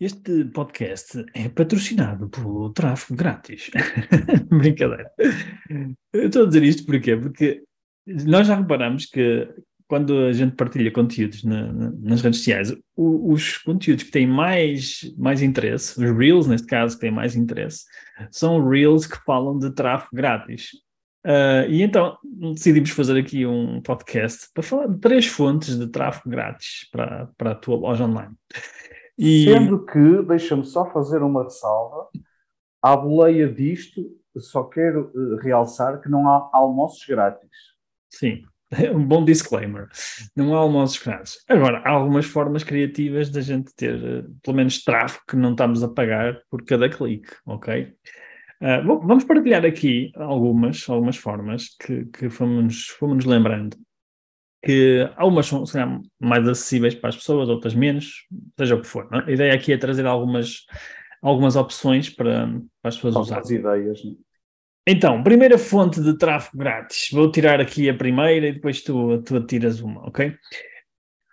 Este podcast é patrocinado pelo tráfego grátis. Brincadeira. Eu estou a dizer isto porquê? Porque nós já reparamos que quando a gente partilha conteúdos na, na, nas redes sociais, o, os conteúdos que têm mais, mais interesse, os Reels, neste caso, que têm mais interesse, são Reels que falam de tráfego grátis. Uh, e então decidimos fazer aqui um podcast para falar de três fontes de tráfego grátis para, para a tua loja online. E... Sendo que, deixa-me só fazer uma ressalva, à boleia disto, só quero uh, realçar que não há almoços grátis. Sim, um bom disclaimer. Não há almoços grátis. Agora, há algumas formas criativas da gente ter, uh, pelo menos, tráfego que não estamos a pagar por cada clique, ok? Uh, bom, vamos partilhar aqui algumas, algumas formas que, que fomos, fomos lembrando que algumas são calhar, mais acessíveis para as pessoas, outras menos, seja o que for. É? A ideia aqui é trazer algumas, algumas opções para, para as pessoas usarem. As ideias. Né? Então, primeira fonte de tráfego grátis. Vou tirar aqui a primeira e depois tu, tu tiras uma, ok?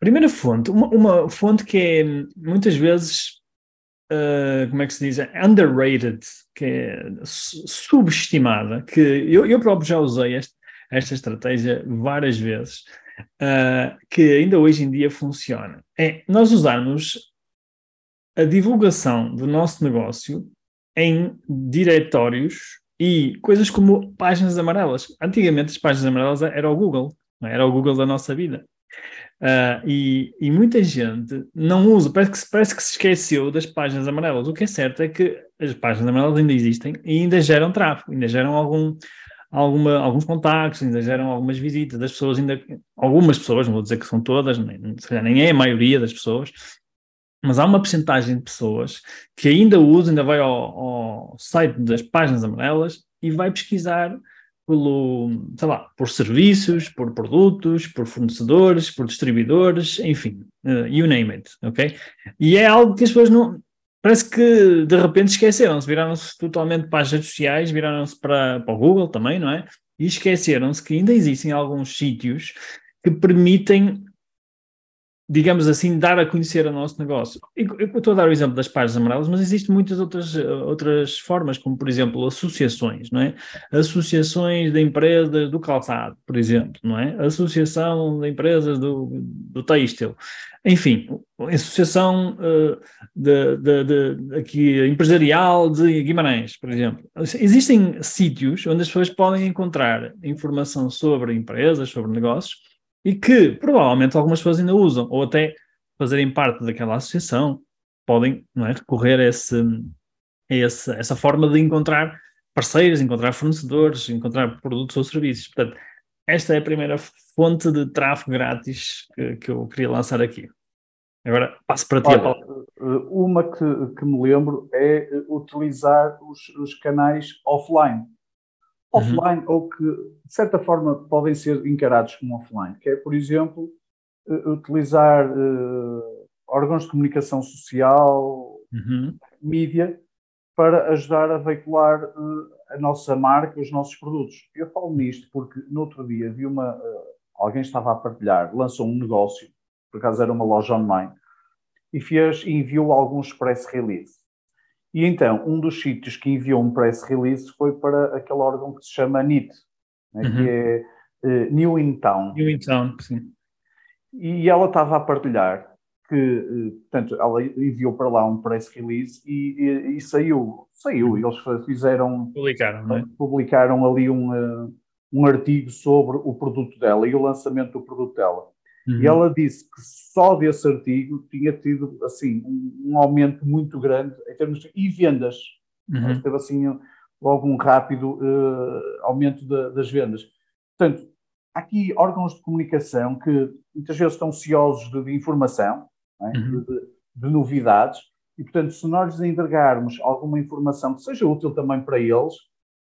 Primeira fonte, uma, uma fonte que é muitas vezes, uh, como é que se diz? Underrated, que é subestimada, que eu, eu próprio já usei este, esta estratégia várias vezes uh, que ainda hoje em dia funciona. É nós usarmos a divulgação do nosso negócio em diretórios e coisas como páginas amarelas. Antigamente as páginas amarelas era o Google, era o Google da nossa vida. Uh, e, e, muita gente não usa, parece que, parece que se esqueceu das páginas amarelas. O que é certo é que as páginas amarelas ainda existem e ainda geram tráfego, ainda geram algum, alguma, alguns contactos, ainda geram algumas visitas das pessoas, ainda algumas pessoas, não vou dizer que são todas, nem, se calhar nem é a maioria das pessoas, mas há uma percentagem de pessoas que ainda usa, ainda vai ao, ao site das páginas amarelas e vai pesquisar pelo, sei lá, por serviços, por produtos, por fornecedores, por distribuidores, enfim, uh, you name it, ok? E é algo que as pessoas não, parece que de repente esqueceram-se, viraram-se totalmente para as redes sociais, viraram-se para, para o Google também, não é? E esqueceram-se que ainda existem alguns sítios que permitem digamos assim, dar a conhecer o nosso negócio. Eu estou a dar o exemplo das páginas amarelas, mas existem muitas outras, outras formas, como por exemplo associações, não é? Associações de empresas do calçado, por exemplo, não é? Associação de empresas do, do têxtil. Enfim, associação uh, de, de, de, aqui, empresarial de Guimarães, por exemplo. Existem sítios onde as pessoas podem encontrar informação sobre empresas, sobre negócios, e que provavelmente algumas pessoas ainda usam, ou até fazerem parte daquela associação, podem é, recorrer a, esse, a esse, essa forma de encontrar parceiros, encontrar fornecedores, encontrar produtos ou serviços. Portanto, esta é a primeira fonte de tráfego grátis que, que eu queria lançar aqui. Agora passo para ti Olha, a palavra. Uma que, que me lembro é utilizar os, os canais offline offline uhum. ou que, de certa forma, podem ser encarados como offline, que é, por exemplo, uh, utilizar uh, órgãos de comunicação social, uhum. mídia, para ajudar a veicular uh, a nossa marca, os nossos produtos. Eu falo nisto porque no outro dia vi uma. alguém estava a partilhar, lançou um negócio, por acaso era uma loja online, e fez, enviou alguns press release. E então, um dos sítios que enviou um press release foi para aquele órgão que se chama NIT, né, uhum. que é uh, New in Town. New in Town, sim. E ela estava a partilhar que, uh, portanto, ela enviou para lá um press release e, e, e saiu, saiu, uhum. eles fizeram... Publicaram, é? Publicaram ali um, uh, um artigo sobre o produto dela e o lançamento do produto dela. Uhum. E ela disse que só desse artigo tinha tido assim um, um aumento muito grande em termos de e vendas. Uhum. Teve assim logo um rápido uh, aumento das vendas. Portanto, há aqui órgãos de comunicação que muitas vezes estão ansiosos de, de informação, é? uhum. de, de, novidades, e portanto, se nós lhes entregarmos alguma informação que seja útil também para eles,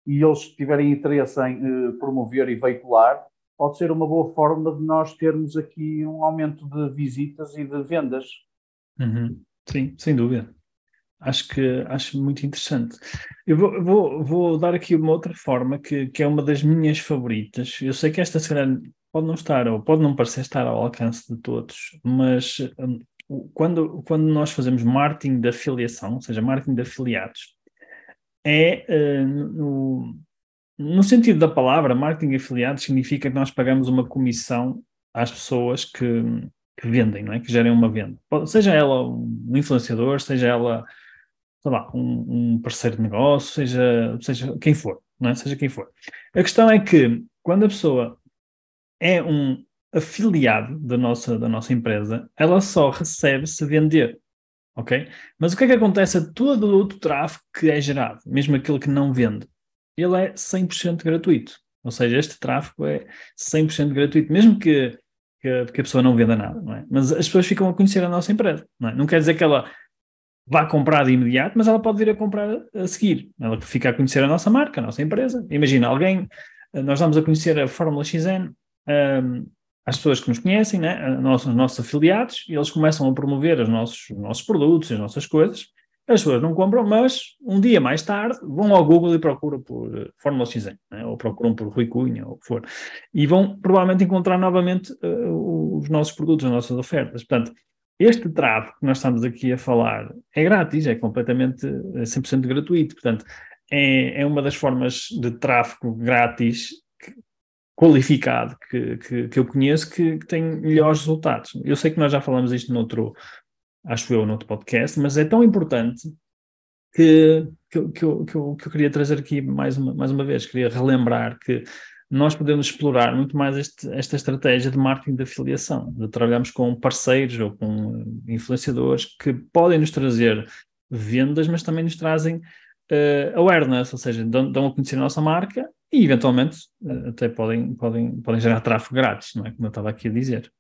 e eles tiverem interesse em uh, promover e veicular, pode ser uma boa forma de nós termos aqui um aumento de visitas e de vendas. Uhum. Sim, sem dúvida. Acho que acho muito interessante. Eu vou, vou, vou, dar aqui uma outra forma que, que é uma das minhas favoritas. Eu sei que esta se pode não estar, ou pode não parecer estar ao alcance de todos, mas um, quando, quando nós fazemos marketing de afiliação, ou seja, marketing de afiliados, é uh, no, no sentido da palavra, marketing de afiliados significa que nós pagamos uma comissão às pessoas que, que vendem, não é? Que gerem uma venda. Seja ela um influenciador, seja ela, sei lá, um, um parceiro de negócio, seja, seja quem for, não é? Seja quem for. A questão é que quando a pessoa é um afiliado da nossa, da nossa empresa, ela só recebe se vender. Ok? Mas o que é que acontece a todo o outro tráfego que é gerado, mesmo aquele que não vende? Ele é 100% gratuito. Ou seja, este tráfego é 100% gratuito, mesmo que, que, que, a pessoa não venda nada, não é? Mas as pessoas ficam a conhecer a nossa empresa, não é? Não quer dizer que ela vá comprar de imediato, mas ela pode vir a comprar a seguir. Ela fica a conhecer a nossa marca, a nossa empresa. Imagina, alguém, nós vamos a conhecer a Fórmula XN, um, às pessoas que nos conhecem, né, nossos, nossos afiliados, e eles começam a promover os nossos, os nossos produtos, as nossas coisas. As pessoas não compram, mas um dia mais tarde vão ao Google e procuram por uh, Fórmula X, né, ou procuram por Rui Cunha, ou o que for, e vão provavelmente encontrar novamente uh, os nossos produtos, as nossas ofertas. Portanto, este tráfego que nós estamos aqui a falar é grátis, é completamente, é 100% gratuito. Portanto, é, é uma das formas de tráfego grátis qualificado que, que, que eu conheço que, que, tem melhores resultados. Eu sei que nós já falamos isto noutro, acho eu, noutro podcast, mas é tão importante que, que, que, eu, que, eu, que eu queria trazer aqui mais uma, mais uma vez, queria relembrar que nós podemos explorar muito mais este, esta estratégia de marketing de afiliação, de trabalharmos com parceiros ou com influenciadores que podem nos trazer vendas, mas também nos trazem uh, awareness, ou seja, dão, dão a conhecer a nossa marca e eventualmente uh, até podem, podem, podem gerar tráfego grátis, não é? Como eu estava aqui a dizer.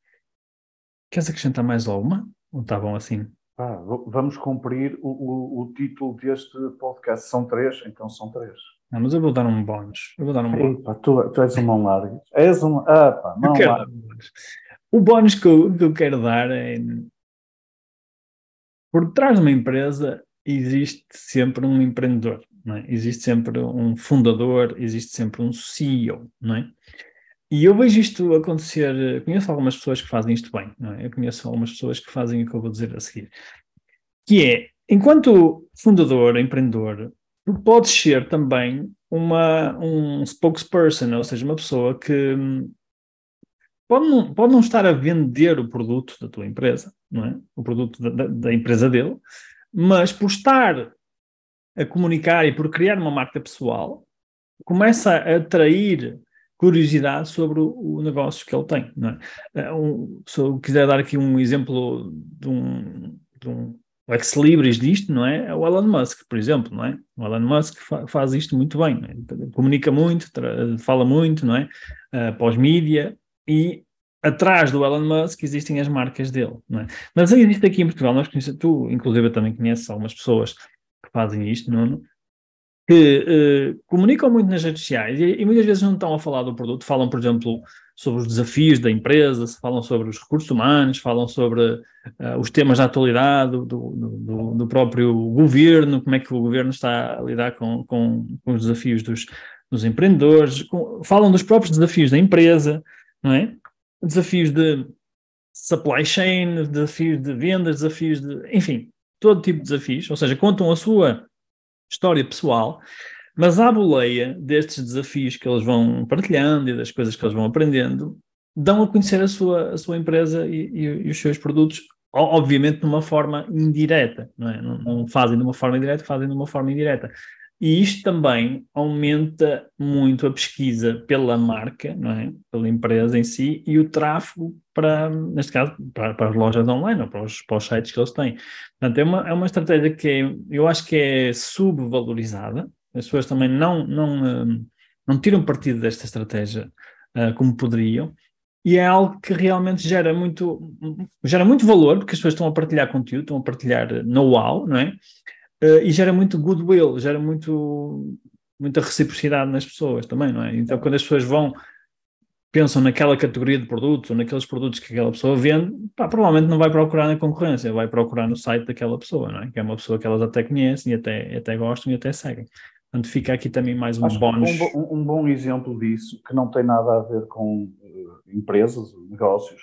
Queres acrescentar mais alguma? Ou está bom assim? Ah, vamos cumprir o, o, o, título deste podcast. São três, então são três. Não, mas eu vou dar um bónus. Eu vou dar um bónus. Epa, tu, tu és um mão larga. És um. Ah, pá, mão larga. O bónus que eu, que eu quero dar é. Por trás de uma empresa existe sempre um empreendedor, é? existe sempre um fundador, existe sempre um CEO, não é? E eu vejo isto acontecer, conheço algumas pessoas que fazem isto bem, é? Eu conheço algumas pessoas que fazem o que eu vou dizer a seguir, que é, enquanto fundador, empreendedor, tu podes ser também uma, um spokesperson, ou seja, uma pessoa que hum, pode não, pode não estar a vender o produto da tua empresa, não é? O produto da, da empresa dele, mas por estar a comunicar e por criar uma marca pessoal, começa a atrair curiosidade sobre o, negócio que ele tem. É? é? Um, se eu quiser dar aqui um exemplo de um, de um ex-libris disto, não é? É o Elon Musk, por exemplo, não é? O Elon Musk fa faz isto muito bem, é? comunica muito, fala muito, não é? Uh, Pós-mídia e atrás do Elon Musk existem as marcas dele, não é? Mas existe aqui em Portugal, nós conhecemos, tu inclusive também conheces algumas pessoas que fazem isto, Nuno, que uh, comunicam muito nas redes sociais e, e, muitas vezes não estão a falar do produto, falam, por exemplo, sobre os desafios da empresa, falam sobre os recursos humanos, falam sobre uh, os temas da atualidade do, do, do, próprio governo, como é que o governo está a lidar com, com, com os desafios dos, dos empreendedores, com, falam dos próprios desafios da empresa, não é? desafios de supply chain, desafios de vendas, desafios de. enfim, todo tipo de desafios, ou seja, contam a sua história pessoal, mas à boleia destes desafios que eles vão partilhando e das coisas que eles vão aprendendo, dão a conhecer a sua, a sua empresa e, e, e os seus produtos, obviamente de uma forma indireta, não, é? não, não fazem de uma forma indireta, fazem de uma forma indireta. E isto também aumenta muito a pesquisa pela marca, não é? pela empresa em si, e o tráfego para, neste caso, para, para as lojas online ou para os, para os sites que eles têm. Portanto, é uma, é uma estratégia que é, eu acho que é subvalorizada. As pessoas também não, não, hum, não tiram partido desta estratégia uh, como poderiam. E é algo que realmente gera muito, gera muito valor, porque as pessoas estão a partilhar conteúdo, estão a partilhar know-how, não é? Uh, e gera muito goodwill, gera muito muita reciprocidade nas pessoas também, não é? Então, quando as pessoas vão, pensam naquela categoria de produtos ou naqueles produtos que aquela pessoa vende, pá, provavelmente não vai procurar na concorrência, vai procurar no site daquela pessoa, não é? Que é uma pessoa que elas até conhecem e até, até gostam e até seguem. Portanto, fica aqui também mais um bónus. Um, um, bom exemplo disso, que não tem nada a ver com uh, empresas, negócios,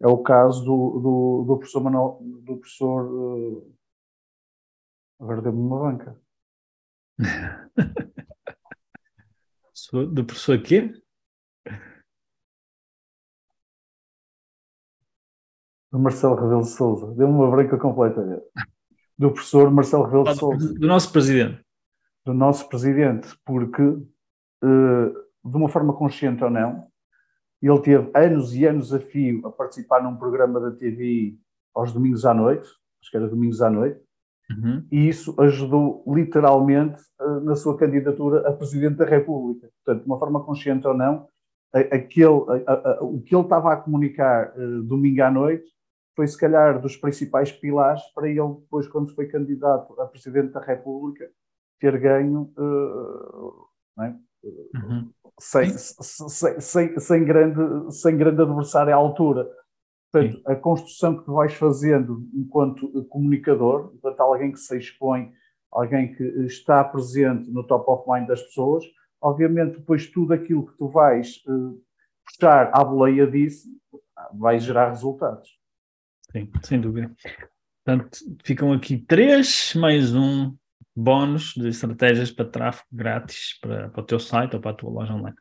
é o caso do, do, do professor Manuel, do professor. Uh, agora deu-me uma banca. do professor quê? Do Marcelo Rebelo de Souza. Deu-me uma branca completamente. Do professor Marcelo Rebelo de Souza. Do nosso presidente. Do nosso presidente, porque, uh, de uma forma consciente ou não, ele teve anos e anos a fio a participar num programa da TV aos domingos à noite, acho que era domingos à noite, uhum. e isso ajudou literalmente uh, na sua candidatura a Presidente da República. Portanto, de uma forma consciente ou não, aquele, a, a, o que ele estava a comunicar uh, domingo à noite foi se calhar dos principais pilares para ele depois, quando foi candidato a Presidente da República, ter ganho uh, é? uhum. sem, sem, sem, sem, grande, sem grande adversário à altura. Portanto, Sim. a construção que tu vais fazendo enquanto comunicador, enquanto alguém que se expõe, alguém que está presente no top of mind das pessoas, obviamente depois tudo aquilo que tu vais uh, puxar à boleia disso vai gerar resultados. Sim, sem dúvida. Portanto, ficam aqui três, mais um bónus de estratégias para tráfego grátis para, para o teu site ou para a tua loja online.